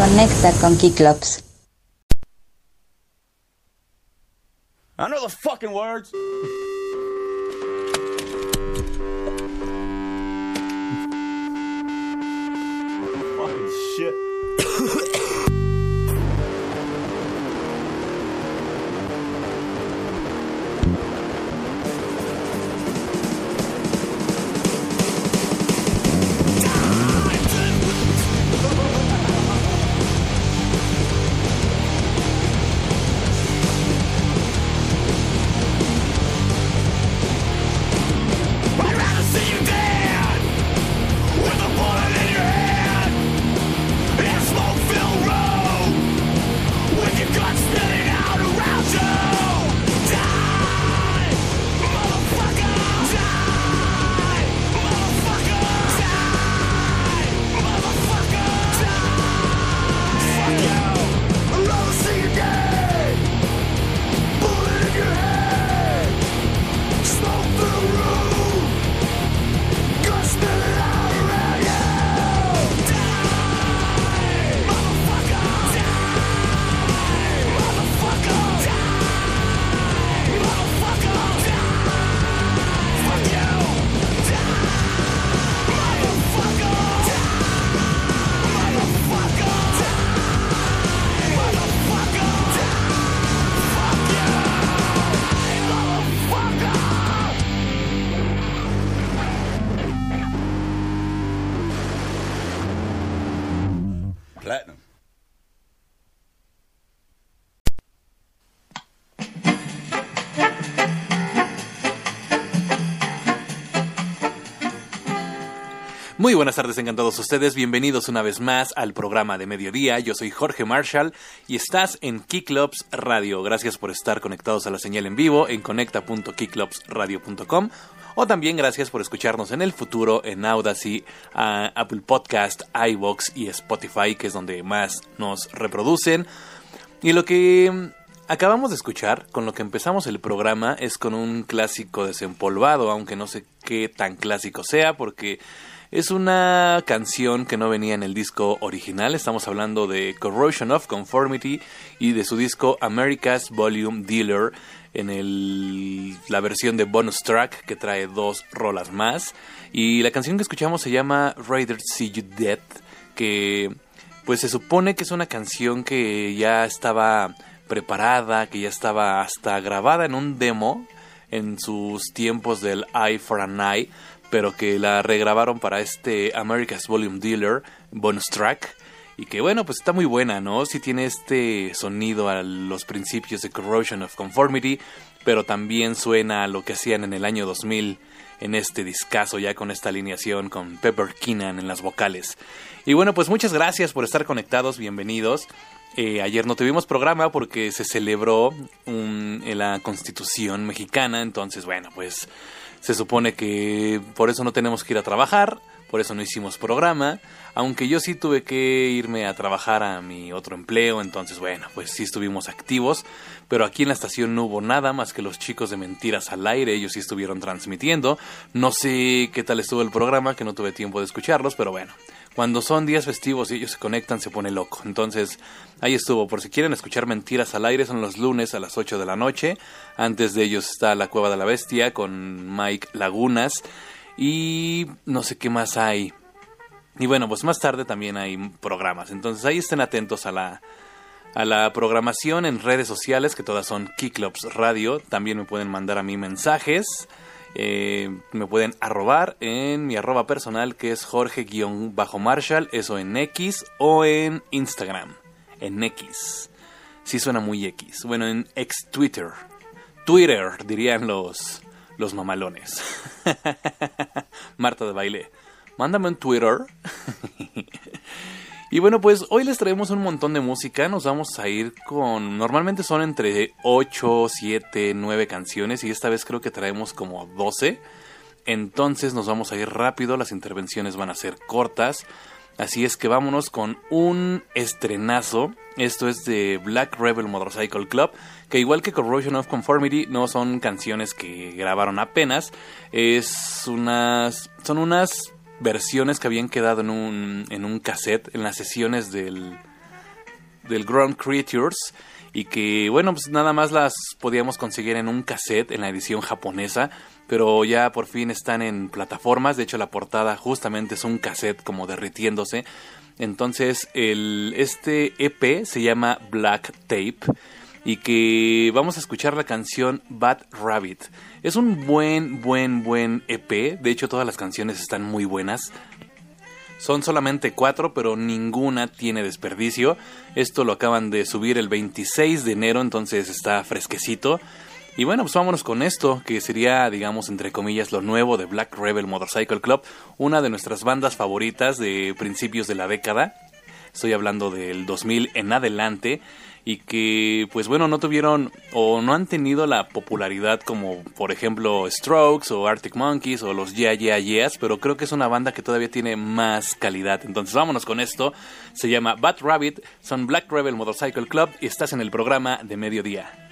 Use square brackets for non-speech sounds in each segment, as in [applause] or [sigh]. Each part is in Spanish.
Conecta con Kiklops. I know the fucking words. [laughs] fucking shit. Platinum. Muy buenas tardes tengan todos ustedes, bienvenidos una vez más al programa de mediodía. Yo soy Jorge Marshall y estás en Kicklubs Radio. Gracias por estar conectados a la señal en vivo en conecta.kicklubsradio.com o también gracias por escucharnos en el futuro en Audacy, a Apple Podcast, iBox y Spotify, que es donde más nos reproducen. Y lo que acabamos de escuchar, con lo que empezamos el programa, es con un clásico desempolvado, aunque no sé qué tan clásico sea, porque es una canción que no venía en el disco original. Estamos hablando de Corrosion of Conformity y de su disco America's Volume Dealer en la versión de bonus track que trae dos rolas más. Y la canción que escuchamos se llama Rather See You Dead, que pues se supone que es una canción que ya estaba preparada, que ya estaba hasta grabada en un demo en sus tiempos del Eye for an Eye, pero que la regrabaron para este America's Volume Dealer bonus track. Y que bueno, pues está muy buena, ¿no? Sí tiene este sonido a los principios de Corrosion of Conformity, pero también suena a lo que hacían en el año 2000 en este discazo ya con esta alineación con Pepper Keenan en las vocales. Y bueno, pues muchas gracias por estar conectados, bienvenidos. Eh, ayer no tuvimos programa porque se celebró un- la Constitución mexicana, entonces bueno, pues se supone que por eso no tenemos que ir a trabajar, por eso no hicimos programa, aunque yo sí tuve que irme a trabajar a mi otro empleo, entonces bueno, pues sí estuvimos activos, pero aquí en la estación no hubo nada más que los chicos de Mentiras al Aire, ellos sí estuvieron transmitiendo, no sé qué tal estuvo el programa, que no tuve tiempo de escucharlos, pero bueno, cuando son días festivos y ellos se conectan se pone loco. Entonces, ahí estuvo. Por si quieren escuchar Mentiras al aire, son los lunes a las 8 de la noche. Antes de ellos está La Cueva de la Bestia con Mike Lagunas. Y no sé qué más hay. Y bueno, pues más tarde también hay programas. Entonces ahí estén atentos a la, a la programación en redes sociales, que todas son Kiclops Radio. También me pueden mandar a mí mensajes. Eh, me pueden arrobar en mi arroba personal que es Jorge-Marshall, eso en X o en Instagram, en X. Sí suena muy X. Bueno, en ex Twitter. Twitter, dirían los, los mamalones. [laughs] Marta de baile. Mándame un Twitter. [laughs] Y bueno, pues hoy les traemos un montón de música. Nos vamos a ir con. Normalmente son entre 8, 7, 9 canciones. Y esta vez creo que traemos como 12. Entonces nos vamos a ir rápido. Las intervenciones van a ser cortas. Así es que vámonos con un estrenazo. Esto es de Black Rebel Motorcycle Club. Que igual que Corrosion of Conformity, no son canciones que grabaron apenas. Es unas. Son unas versiones que habían quedado en un, en un cassette en las sesiones del del Ground Creatures y que bueno pues nada más las podíamos conseguir en un cassette en la edición japonesa pero ya por fin están en plataformas. De hecho la portada justamente es un cassette como derritiéndose. Entonces el este EP se llama Black Tape y que vamos a escuchar la canción Bad Rabbit es un buen buen buen EP de hecho todas las canciones están muy buenas son solamente cuatro, pero ninguna tiene desperdicio. Esto lo acaban de subir el 26 de enero, entonces está fresquecito. Y bueno, pues vámonos con esto, que sería, digamos, entre comillas, lo nuevo de Black Rebel Motorcycle Club, una de nuestras bandas favoritas de principios de la década. Estoy hablando del 2000 en adelante y que pues bueno no tuvieron o no han tenido la popularidad como por ejemplo Strokes o Arctic Monkeys o los Yeah Yeah Yeahs pero creo que es una banda que todavía tiene más calidad. Entonces vámonos con esto. Se llama Bad Rabbit son Black Rebel Motorcycle Club y estás en el programa de mediodía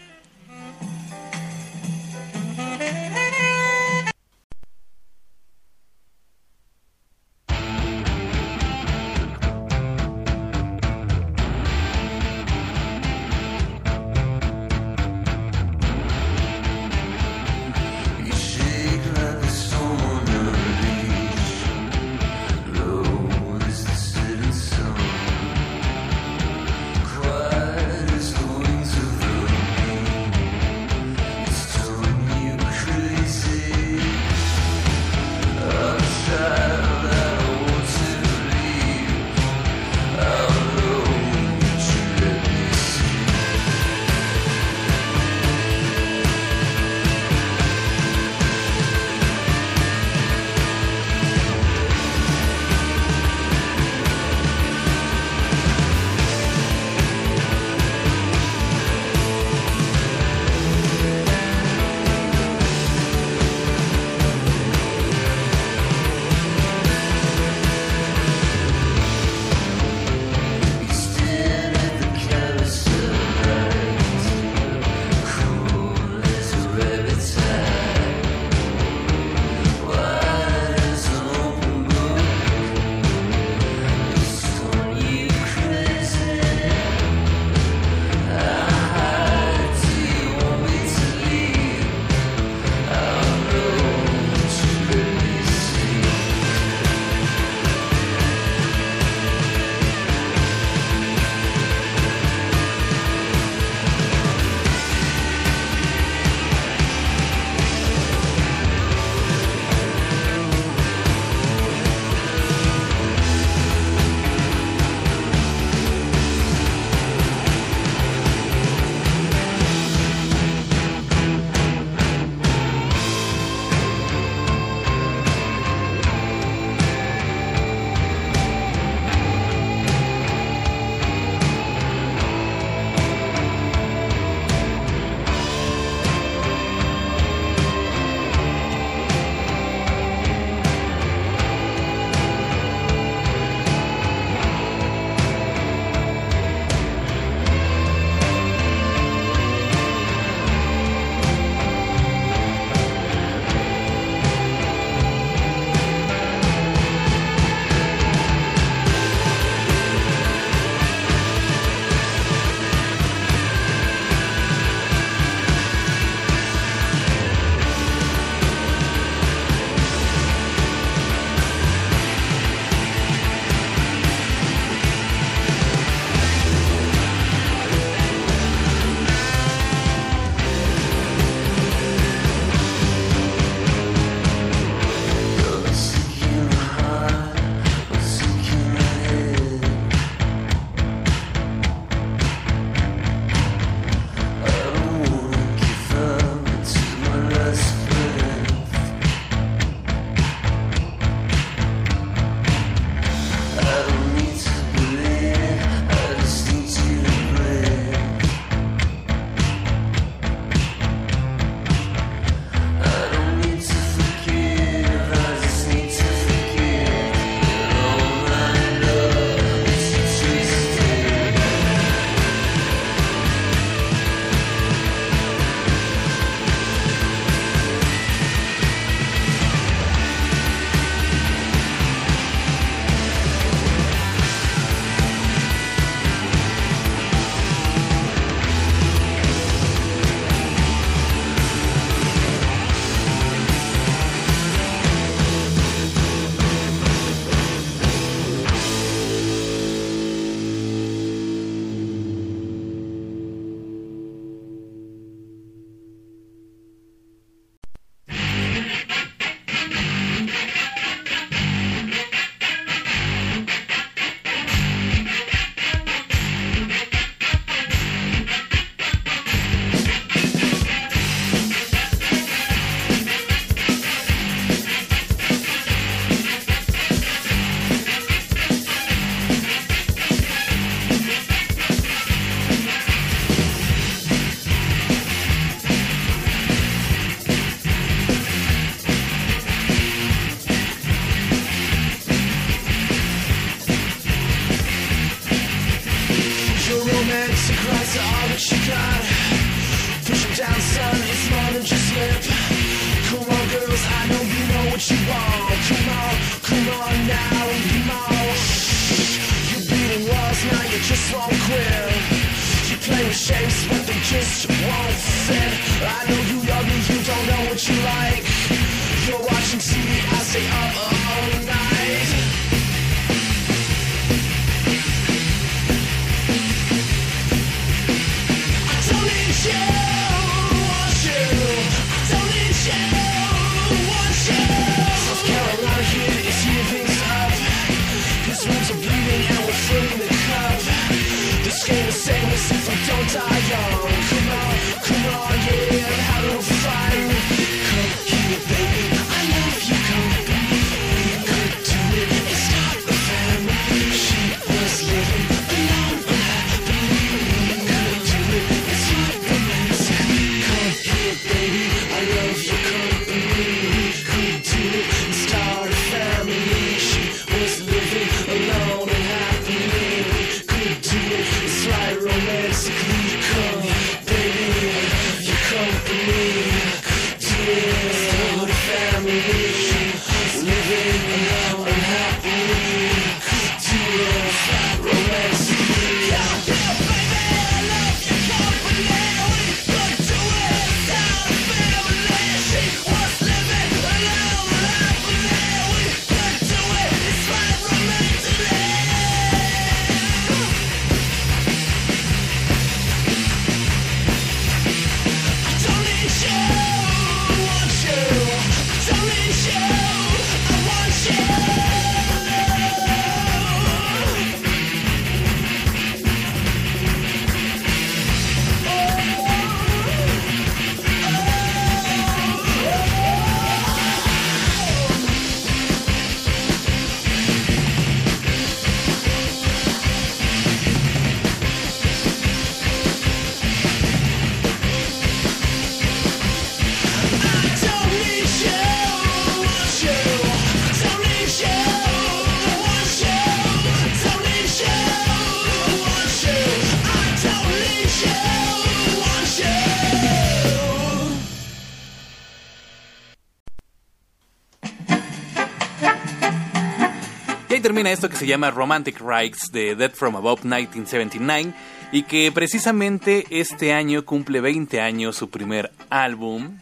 Esto que se llama Romantic Rights de Dead from Above 1979 y que precisamente este año cumple 20 años su primer álbum,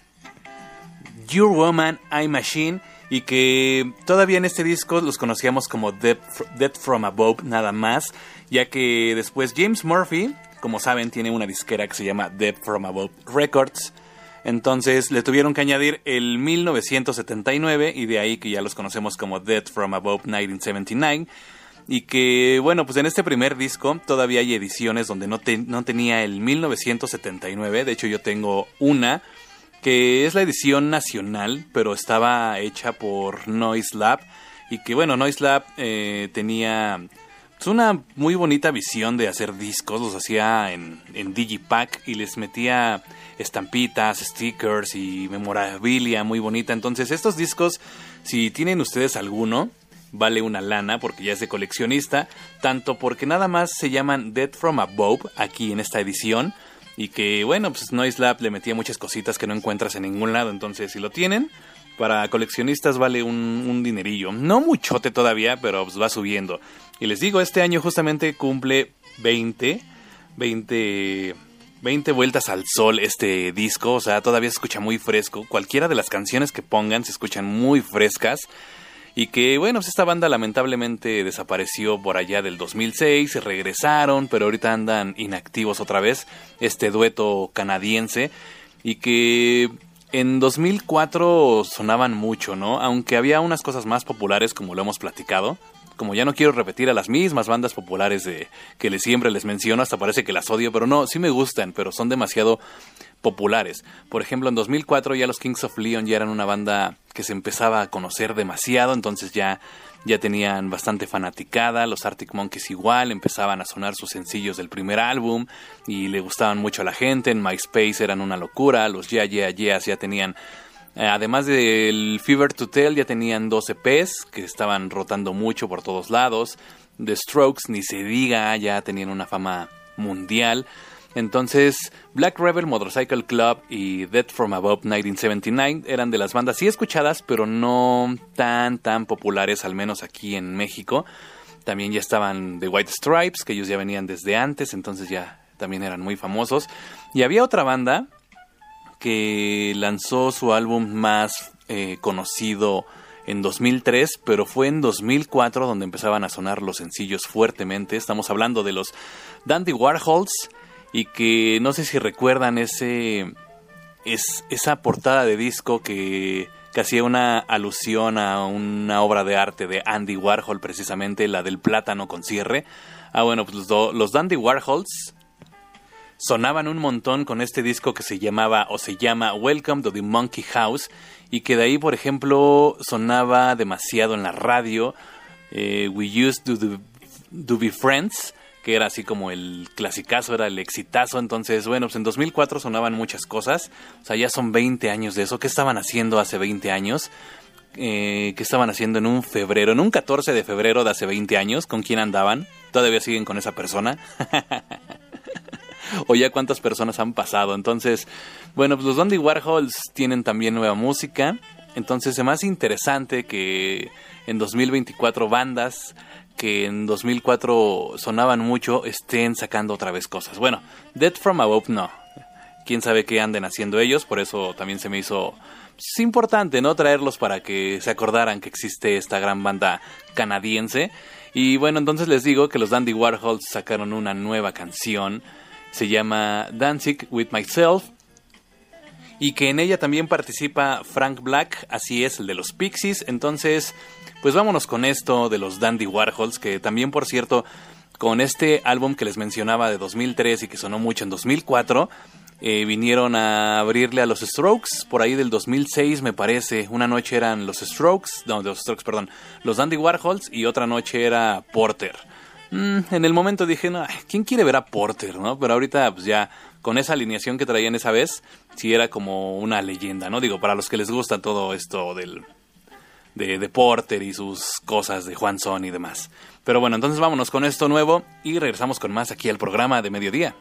Your Woman, I Machine, y que todavía en este disco los conocíamos como Dead from Above nada más, ya que después James Murphy, como saben, tiene una disquera que se llama Dead from Above Records, entonces le tuvieron que añadir el 1979 y de ahí que ya los conocemos como Dead from Above 1979. Y que, bueno, pues en este primer disco todavía hay ediciones donde no, no tenía el 1979. De hecho, yo tengo una que es la edición nacional, pero estaba hecha por Noise Lab. Y que, bueno, Noise Lab eh, tenía es una muy bonita visión de hacer discos, los hacía en, en Digipack y les metía estampitas, stickers y memorabilia muy bonita. Entonces estos discos, si tienen ustedes alguno, vale una lana porque ya es de coleccionista, tanto porque nada más se llaman Dead from Above aquí en esta edición y que bueno, pues Noise Lab le metía muchas cositas que no encuentras en ningún lado, entonces si lo tienen, para coleccionistas vale un, un dinerillo. No muchote todavía, pero pues va subiendo. Y les digo, este año justamente cumple 20, 20, 20 vueltas al sol este disco. O sea, todavía se escucha muy fresco. Cualquiera de las canciones que pongan se escuchan muy frescas. Y que, bueno, pues esta banda lamentablemente desapareció por allá del 2006, se regresaron, pero ahorita andan inactivos otra vez, este dueto canadiense. Y que en 2004 sonaban mucho, ¿no? Aunque había unas cosas más populares, como lo hemos platicado. Como ya no quiero repetir a las mismas bandas populares de que les siempre les menciono, hasta parece que las odio, pero no, sí me gustan, pero son demasiado populares. Por ejemplo, en 2004 ya los Kings of Leon ya eran una banda que se empezaba a conocer demasiado, entonces ya ya tenían bastante fanaticada, los Arctic Monkeys igual, empezaban a sonar sus sencillos del primer álbum y le gustaban mucho a la gente, en MySpace eran una locura, los Yeah Yeah Yeahs ya tenían Además del Fever to Tell ya tenían 12 EPs que estaban rotando mucho por todos lados. The Strokes ni se diga, ya tenían una fama mundial. Entonces, Black Rebel Motorcycle Club y Dead from Above 1979 eran de las bandas sí escuchadas, pero no tan tan populares, al menos aquí en México. También ya estaban The White Stripes, que ellos ya venían desde antes, entonces ya también eran muy famosos. Y había otra banda que lanzó su álbum más eh, conocido en 2003, pero fue en 2004 donde empezaban a sonar los sencillos fuertemente. Estamos hablando de los Dandy Warhols y que no sé si recuerdan ese es esa portada de disco que, que hacía una alusión a una obra de arte de Andy Warhol precisamente la del plátano con cierre. Ah bueno, pues los, los Dandy Warhols sonaban un montón con este disco que se llamaba o se llama Welcome to the Monkey House y que de ahí, por ejemplo, sonaba demasiado en la radio. eh, We Used to, Be Friends, que era así como el clasicazo, era el exitazo. Entonces, bueno, pues en 2004 sonaban muchas cosas. O sea, ya son 20 años de eso. ¿Qué estaban haciendo hace 20 años? Eh, ¿Qué estaban haciendo en un febrero, en un 14 de febrero de hace 20 años? ¿Con quién andaban? ¿Todavía siguen con esa persona? [laughs] [laughs] o ya cuántas personas han pasado. Entonces, bueno, pues los Dandy Warhols tienen también nueva música. Entonces, es más interesante que en 2024 bandas que en 2004 sonaban mucho estén sacando otra vez cosas. Bueno, Dead from Above no. Quién sabe qué anden haciendo ellos, por eso también se me hizo pues, importante, ¿no? Traerlos para que se acordaran que existe esta gran banda canadiense. Y bueno, entonces les digo que los Dandy Warhols sacaron una nueva canción se llama Dancing with Myself y que en ella también participa Frank Black, así es, el de los Pixies. Entonces, pues vámonos con esto de los Dandy Warhols, que también, por cierto, con este álbum que les mencionaba de 2003 y que sonó mucho en 2004, eh, vinieron a abrirle a los Strokes, por ahí del 2006 me parece. Una noche eran los Strokes, no, los Strokes, perdón, los Dandy Warhols y otra noche era Porter. Mm, en el momento dije, no, ¿quién quiere ver a Porter, no? Pero ahorita, pues ya, con esa alineación que traían esa vez, sí era como una leyenda, ¿no? Digo, para los que les gusta todo esto del, de, Porter y sus cosas de Juan y demás. Pero bueno, entonces vámonos con esto nuevo y regresamos con más aquí al programa de mediodía.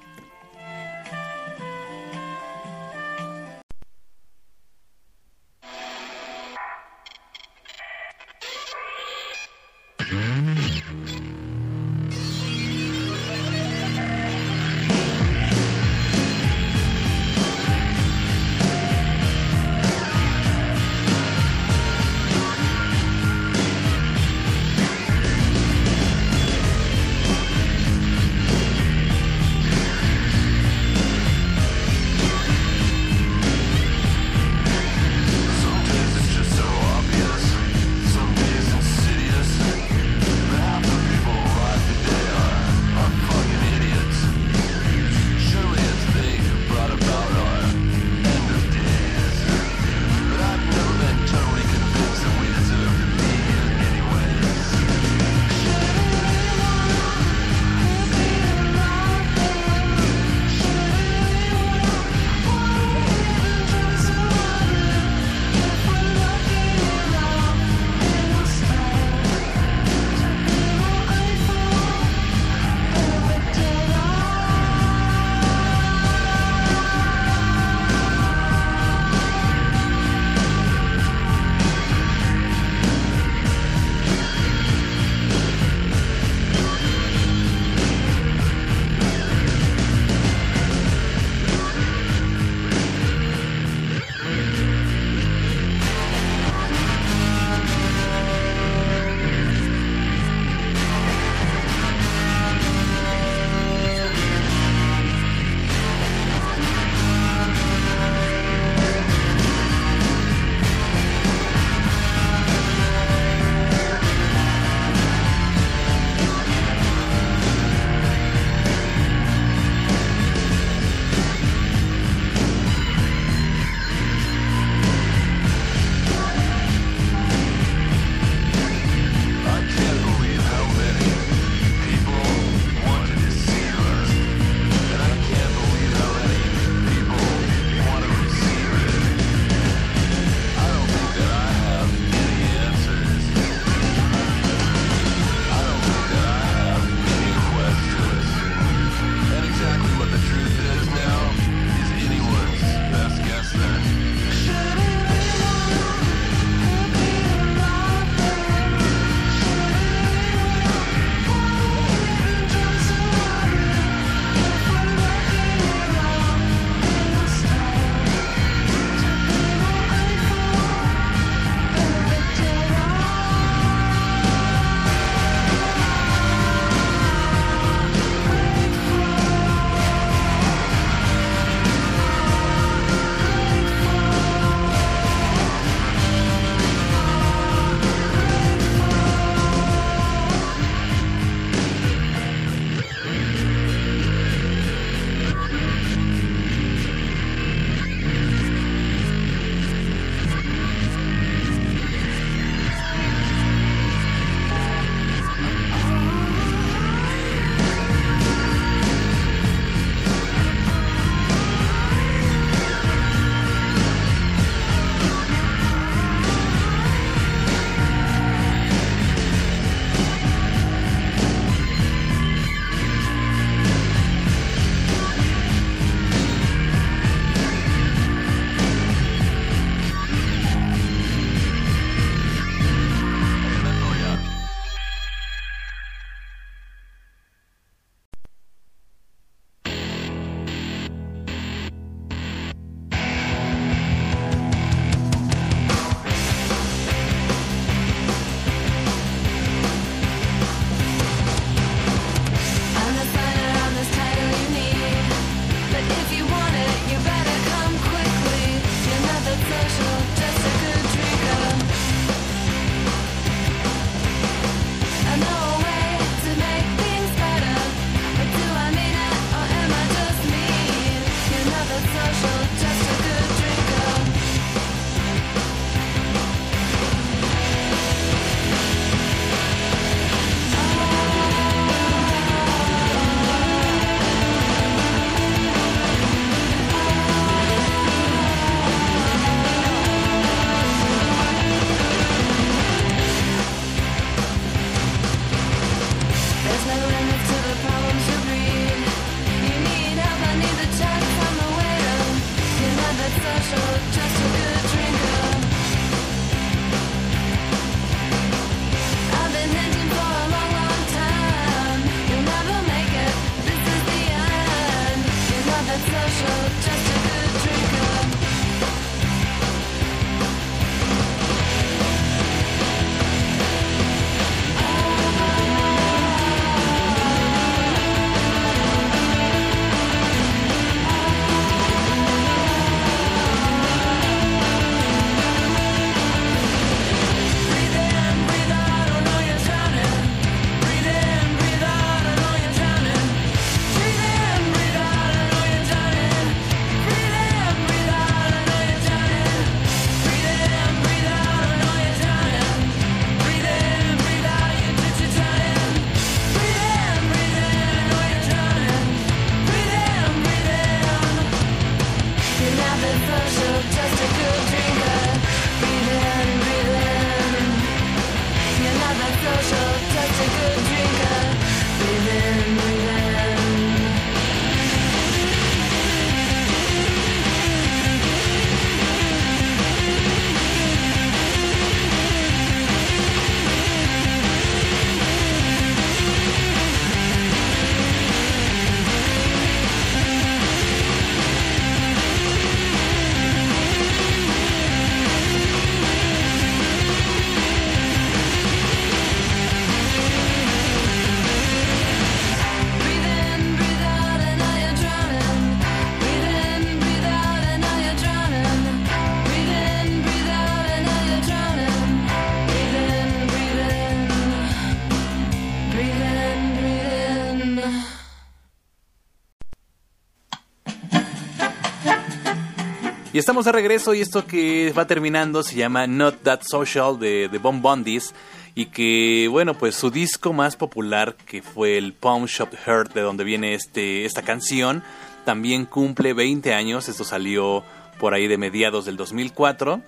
Y estamos de regreso y esto que va terminando se llama Not That Social de, de Bon Bondis y que bueno pues su disco más popular que fue el Palm Shop Heart de donde viene este, esta canción también cumple 20 años, esto salió por ahí de mediados del 2004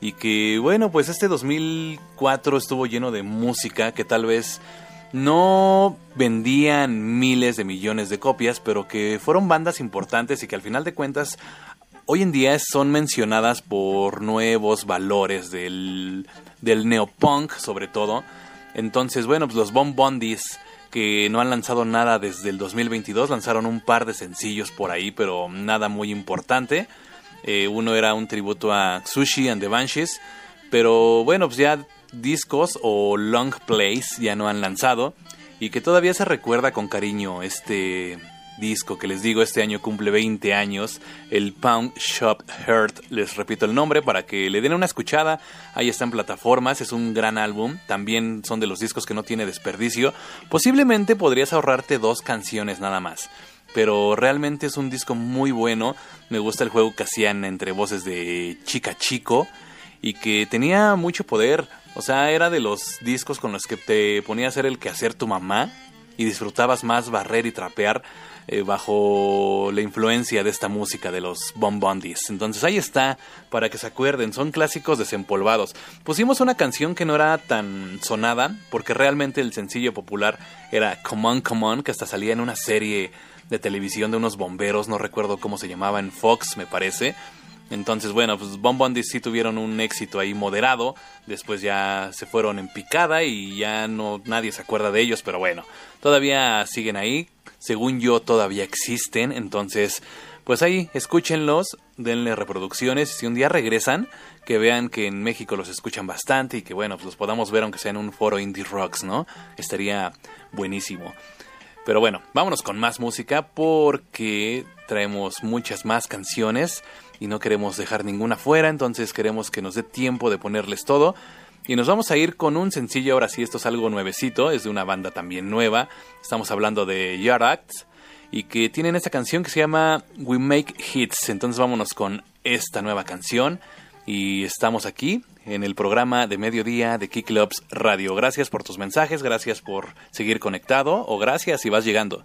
y que bueno pues este 2004 estuvo lleno de música que tal vez no vendían miles de millones de copias, pero que fueron bandas importantes y que al final de cuentas hoy en día son mencionadas por nuevos valores del, del neopunk sobre todo. Entonces, bueno, pues los Bon Bondis que no han lanzado nada desde el 2022, lanzaron un par de sencillos por ahí, pero nada muy importante. Eh, uno era un tributo a Sushi and the Banshees, pero bueno, pues ya discos o long plays ya no han lanzado y que todavía se recuerda con cariño este disco que les digo este año cumple 20 años, el Pound Shop Heart, les repito el nombre para que le den una escuchada, ahí está en plataformas, es un gran álbum, también son de los discos que no tiene desperdicio, posiblemente podrías ahorrarte dos canciones nada más. Pero realmente es un disco muy bueno. Me gusta el juego que hacían entre voces de Chica Chico y que tenía mucho poder. O sea, era de los discos con los que te ponía a hacer el quehacer tu mamá y disfrutabas más barrer y trapear eh, bajo la influencia de esta música de los Bon Bondis. Entonces ahí está, para que se acuerden, son clásicos desempolvados. Pusimos una canción que no era tan sonada, porque realmente el sencillo popular era Come On, Come On, que hasta salía en una serie de televisión de unos bomberos, no recuerdo cómo se llamaba, en Fox me parece. Entonces, bueno, pues Bon sí tuvieron un éxito ahí moderado. Después ya se fueron en picada y ya no nadie se acuerda de ellos, pero bueno, todavía siguen ahí. Según yo, todavía existen. Entonces, pues ahí, escúchenlos, denle reproducciones. Si un día regresan, que vean que en México los escuchan bastante y que bueno, pues los podamos ver aunque sea en un foro indie rocks, ¿no? Estaría buenísimo. Pero bueno, vámonos con más música porque traemos muchas más canciones y no queremos dejar ninguna fuera, entonces queremos que nos dé tiempo de ponerles todo. Y nos vamos a ir con un sencillo, ahora sí, esto es algo nuevecito, es de una banda también nueva. Estamos hablando de Yard Acts y que tienen esta canción que se llama We Make Hits. Entonces vámonos con esta nueva canción y estamos aquí en el programa de mediodía de Kick Clubs Radio. Gracias por tus mensajes, gracias por seguir conectado o gracias si vas llegando.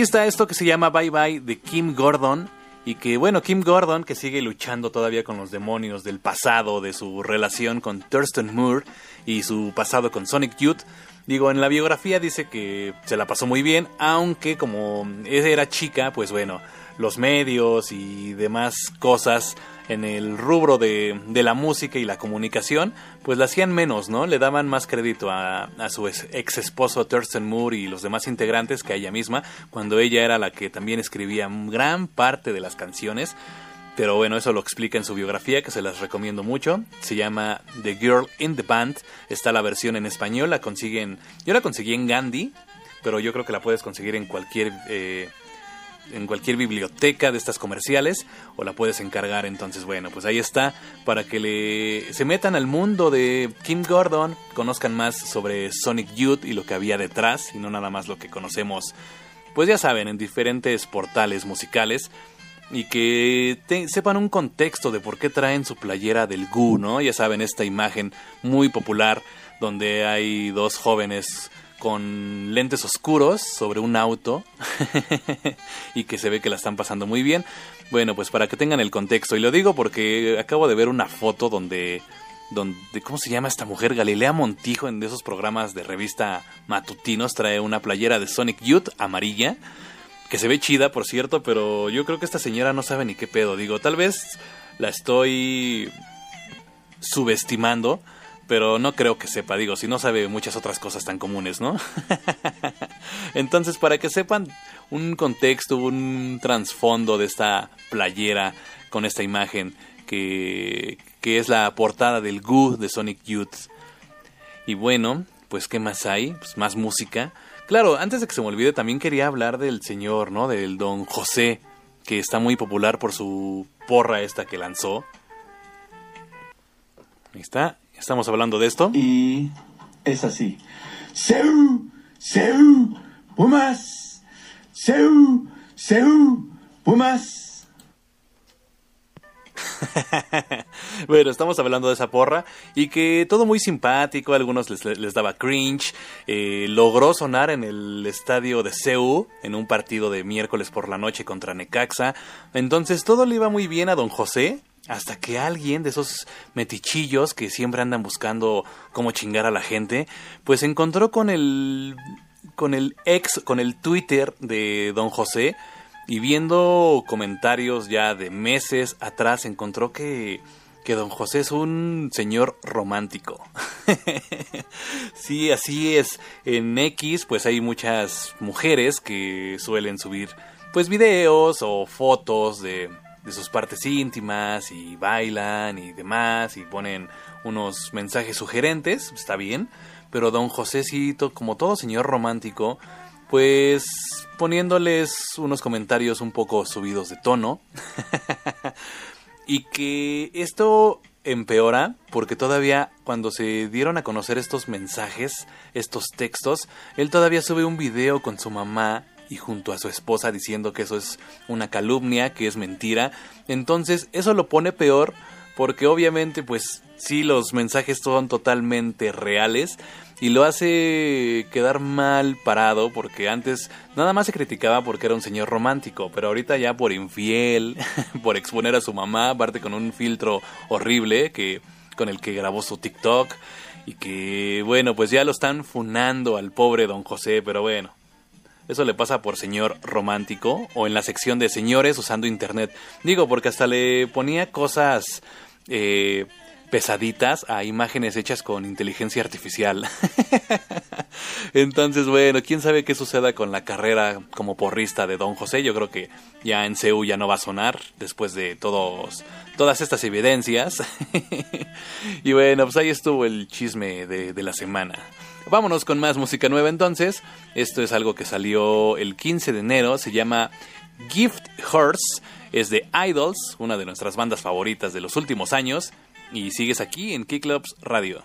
Ahí está esto que se llama Bye Bye de Kim Gordon. Y que bueno, Kim Gordon, que sigue luchando todavía con los demonios del pasado, de su relación con Thurston Moore y su pasado con Sonic Youth. Digo, en la biografía dice que se la pasó muy bien, aunque como era chica, pues bueno, los medios y demás cosas en el rubro de, de la música y la comunicación, pues la hacían menos, ¿no? Le daban más crédito a, a su ex, esposo Thurston Moore y los demás integrantes que a ella misma, cuando ella era la que también escribía gran parte de las canciones. Pero bueno, eso lo explica en su biografía, que se las recomiendo mucho. Se llama The Girl in the Band. Está la versión en español, la consiguen. Yo la conseguí en Gandhi, pero yo creo que la puedes conseguir en cualquier. eh, en cualquier biblioteca de estas comerciales o la puedes encargar entonces bueno pues ahí está para que le se metan al mundo de Kim Gordon conozcan más sobre Sonic Youth y lo que había detrás y no nada más lo que conocemos pues ya saben en diferentes portales musicales y que sepan un contexto de por qué traen su playera del Goo, ¿no? Ya saben, esta imagen muy popular donde hay dos jóvenes con lentes oscuros sobre un auto [laughs] y que se ve que la están pasando muy bien. Bueno, pues para que tengan el contexto, y lo digo porque acabo de ver una foto donde donde, ¿cómo se llama esta mujer? Galilea Montijo en esos programas de revista matutinos trae una playera de Sonic Youth amarilla que se ve chida, por cierto, pero yo creo que esta señora no sabe ni qué pedo. Digo, tal vez la estoy subestimando, pero no creo que sepa. Digo, si no sabe muchas otras cosas tan comunes, ¿no? [laughs] Entonces, para que sepan un contexto, un trasfondo de esta playera con esta imagen que, que es la portada del Goo de Sonic Youth. Y bueno, pues ¿qué más hay? Pues más música. Claro, antes de que se me olvide, también quería hablar del señor, ¿no? Del don José, que está muy popular por su porra esta que lanzó. Ahí está, estamos hablando de esto. Y es así. Seu, Seu, Pumas, Seu, Seu, Pumas. [laughs] Bueno, estamos hablando de esa porra y que todo muy simpático, a algunos les, les daba cringe, eh, logró sonar en el estadio de CEU en un partido de miércoles por la noche contra Necaxa, entonces todo le iba muy bien a don José. Hasta que alguien de esos metichillos que siempre andan buscando cómo chingar a la gente, pues encontró con el con el ex, con el Twitter de Don José y viendo comentarios ya de meses atrás encontró que que Don José es un señor romántico. [laughs] sí, así es. En X pues hay muchas mujeres que suelen subir pues videos o fotos de, sus partes íntimas y bailan y demás y ponen unos mensajes sugerentes, está bien, pero Don José sí, to- como todo señor romántico, pues poniéndoles unos comentarios un poco subidos de tono. [laughs] y que esto empeora porque todavía cuando se dieron a conocer estos mensajes, estos textos, él todavía sube un video con su mamá y junto a su esposa diciendo que eso es una calumnia, que es mentira. Entonces eso lo pone peor porque obviamente pues sí los mensajes son totalmente reales y lo hace quedar mal parado porque antes nada más se criticaba porque era un señor romántico, pero ahorita ya por infiel, [laughs] por exponer a su mamá, aparte con un filtro horrible que con el que grabó su TikTok y que bueno, pues ya lo están funando al pobre don José, pero bueno, eso le pasa por señor romántico o en la sección de señores usando internet. Digo, porque hasta le ponía cosas eh, pesaditas a imágenes hechas con inteligencia artificial. [laughs] Entonces, bueno, quién sabe qué suceda con la carrera como porrista de Don José. Yo creo que ya en CEU ya no va a sonar después de todos, todas estas evidencias. [laughs] y bueno, pues ahí estuvo el chisme de, de la semana. Vámonos con más música nueva entonces. Esto es algo que salió el 15 de enero. Se llama Gift Horse. Es de Idols, una de nuestras bandas favoritas de los últimos años. Y sigues aquí en Kick Clubs Radio.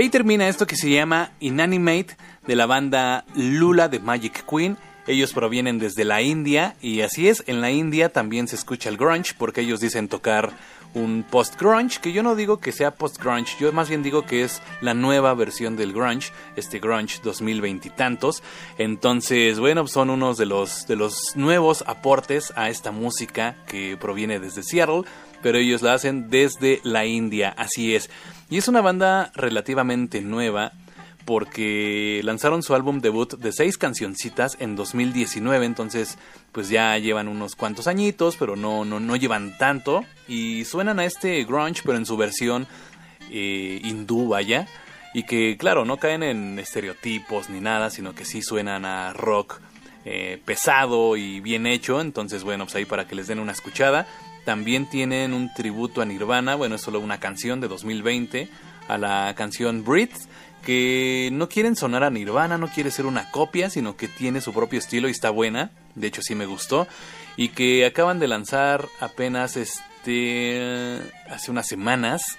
Y ahí termina esto que se llama Inanimate de la banda Lula de Magic Queen. Ellos provienen desde la India y así es, en la India también se escucha el grunge porque ellos dicen tocar un post-grunge, que yo no digo que sea post-grunge, yo más bien digo que es la nueva versión del grunge, este grunge 2020 y tantos. Entonces, bueno, son unos de los, de los nuevos aportes a esta música que proviene desde Seattle, pero ellos la hacen desde la India, así es. Y es una banda relativamente nueva porque lanzaron su álbum debut de seis cancioncitas en 2019, entonces pues ya llevan unos cuantos añitos, pero no, no, no llevan tanto y suenan a este grunge, pero en su versión eh, hindú, vaya, y que claro, no caen en estereotipos ni nada, sino que sí suenan a rock eh, pesado y bien hecho, entonces bueno, pues ahí para que les den una escuchada. También tienen un tributo a Nirvana, bueno, es solo una canción de 2020, a la canción Breathe, que no quieren sonar a Nirvana, no quiere ser una copia, sino que tiene su propio estilo y está buena, de hecho sí me gustó, y que acaban de lanzar apenas este hace unas semanas,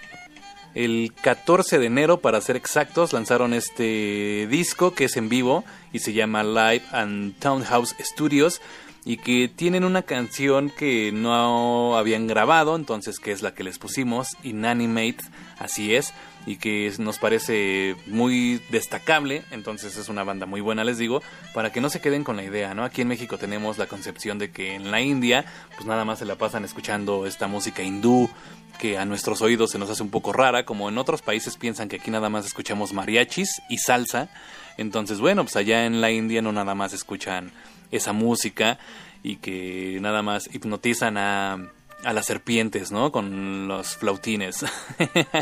el 14 de enero para ser exactos, lanzaron este disco que es en vivo y se llama Live and Townhouse Studios y que tienen una canción que no habían grabado, entonces que es la que les pusimos, Inanimate, así es, y que nos parece muy destacable, entonces es una banda muy buena, les digo, para que no se queden con la idea, ¿no? Aquí en México tenemos la concepción de que en la India, pues nada más se la pasan escuchando esta música hindú, que a nuestros oídos se nos hace un poco rara, como en otros países piensan que aquí nada más escuchamos mariachis y salsa, entonces bueno, pues allá en la India no nada más escuchan esa música y que nada más hipnotizan a, a las serpientes, ¿no? Con los flautines.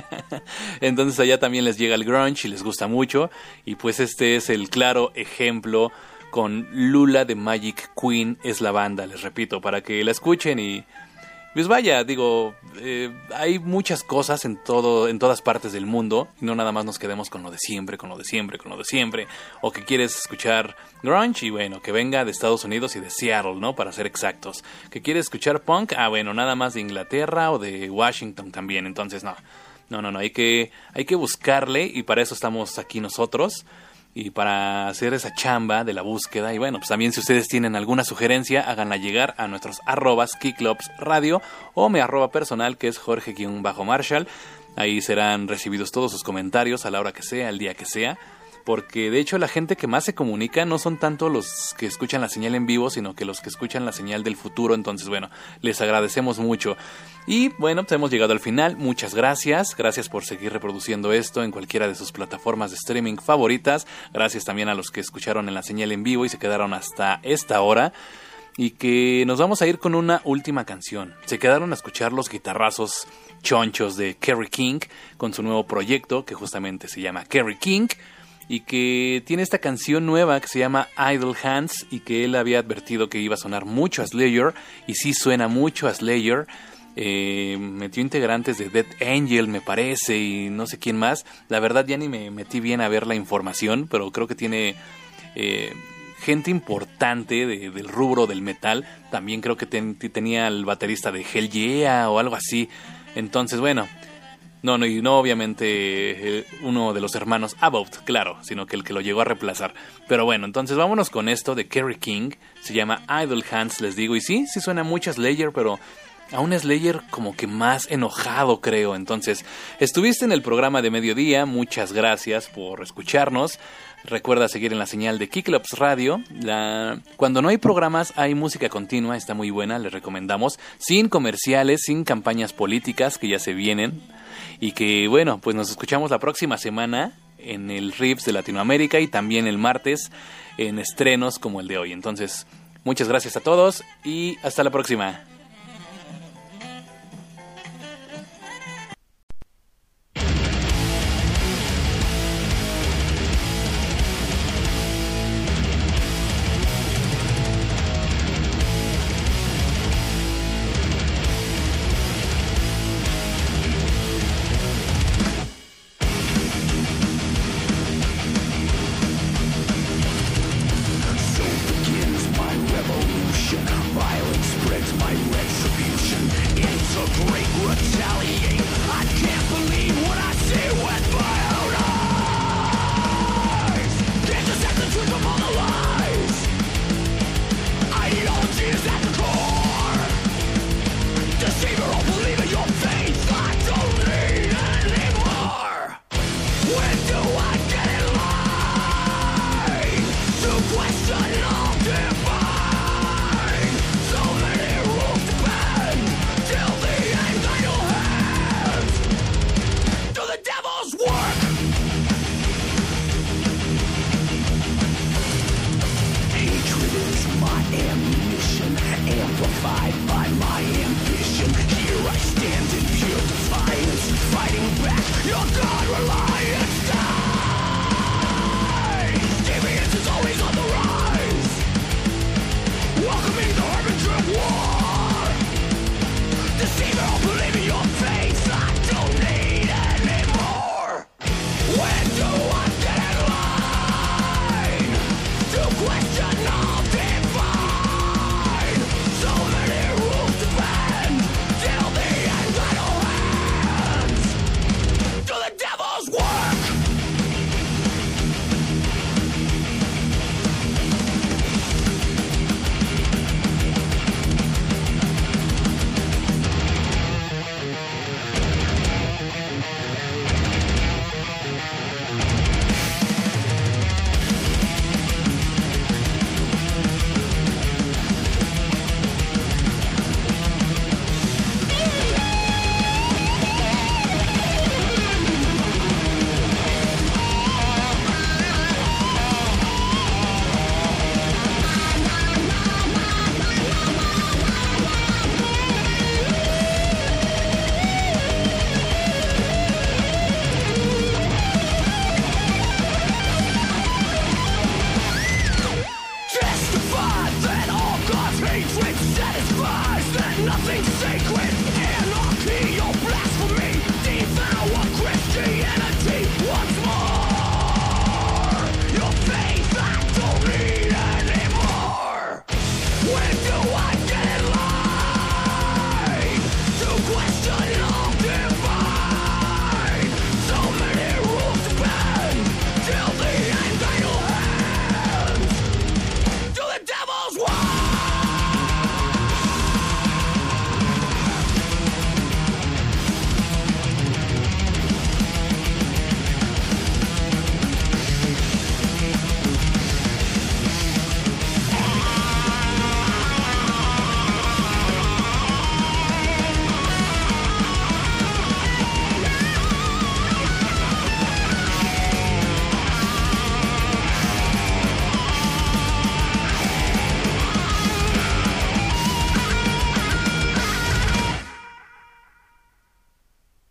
[laughs] Entonces allá también les llega el grunge y les gusta mucho. Y pues este es el claro ejemplo con Lula de Magic Queen es la banda, les repito, para que la escuchen y pues vaya, digo, eh, hay muchas cosas en todo, en todas partes del mundo y no nada más nos quedemos con lo de siempre, con lo de siempre, con lo de siempre, o que quieres escuchar grunge y bueno, que venga de Estados Unidos y de Seattle, ¿no? Para ser exactos. Que quieres escuchar punk, ah bueno, nada más de Inglaterra o de Washington también, entonces no, no, no, no, hay que, hay que buscarle y para eso estamos aquí nosotros y para hacer esa chamba de la búsqueda. Y bueno, pues también si ustedes tienen alguna sugerencia, háganla llegar a nuestros arrobas Keyclubs Radio o mi arroba personal que es Jorge-Marshall. Ahí serán recibidos todos sus comentarios a la hora que sea, el día que sea. Porque de hecho la gente que más se comunica no son tanto los que escuchan la señal en vivo, sino que los que escuchan la señal del futuro. Entonces, bueno, les agradecemos mucho. Y bueno, pues hemos llegado al final. Muchas gracias. Gracias por seguir reproduciendo esto en cualquiera de sus plataformas de streaming favoritas. Gracias también a los que escucharon en la señal en vivo y se quedaron hasta esta hora. Y que nos vamos a ir con una última canción. Se quedaron a escuchar los guitarrazos chonchos de Kerry King con su nuevo proyecto que justamente se llama Kerry King y que tiene esta canción nueva que se llama Idle Hands y que él había advertido que iba a sonar mucho a Slayer y sí suena mucho a Slayer. Eh, metió integrantes de Dead Angel, me parece, y no sé quién más. La verdad ya ni me metí bien a ver la información, pero creo que tiene eh, gente importante de- del rubro del metal. También creo que ten- tenía el baterista de Hell Yeah o algo así. Entonces, bueno, no, no, y no obviamente uno de los hermanos Abbott, claro, sino que el que lo llegó a reemplazar. Pero bueno, entonces vámonos con esto de Kerry King. Se llama Idle Hands, les digo. Y sí, sí suena mucho a Slayer, pero a un Slayer como que más enojado, creo. Entonces, estuviste en el programa de mediodía. Muchas gracias por escucharnos. Recuerda seguir en la señal de Kicklaps Radio. La... Cuando no hay programas, hay música continua, está muy buena, les recomendamos. Sin comerciales, sin campañas políticas que ya se vienen. Y que bueno, pues nos escuchamos la próxima semana en el Riffs de Latinoamérica y también el martes en estrenos como el de hoy. Entonces, muchas gracias a todos y hasta la próxima.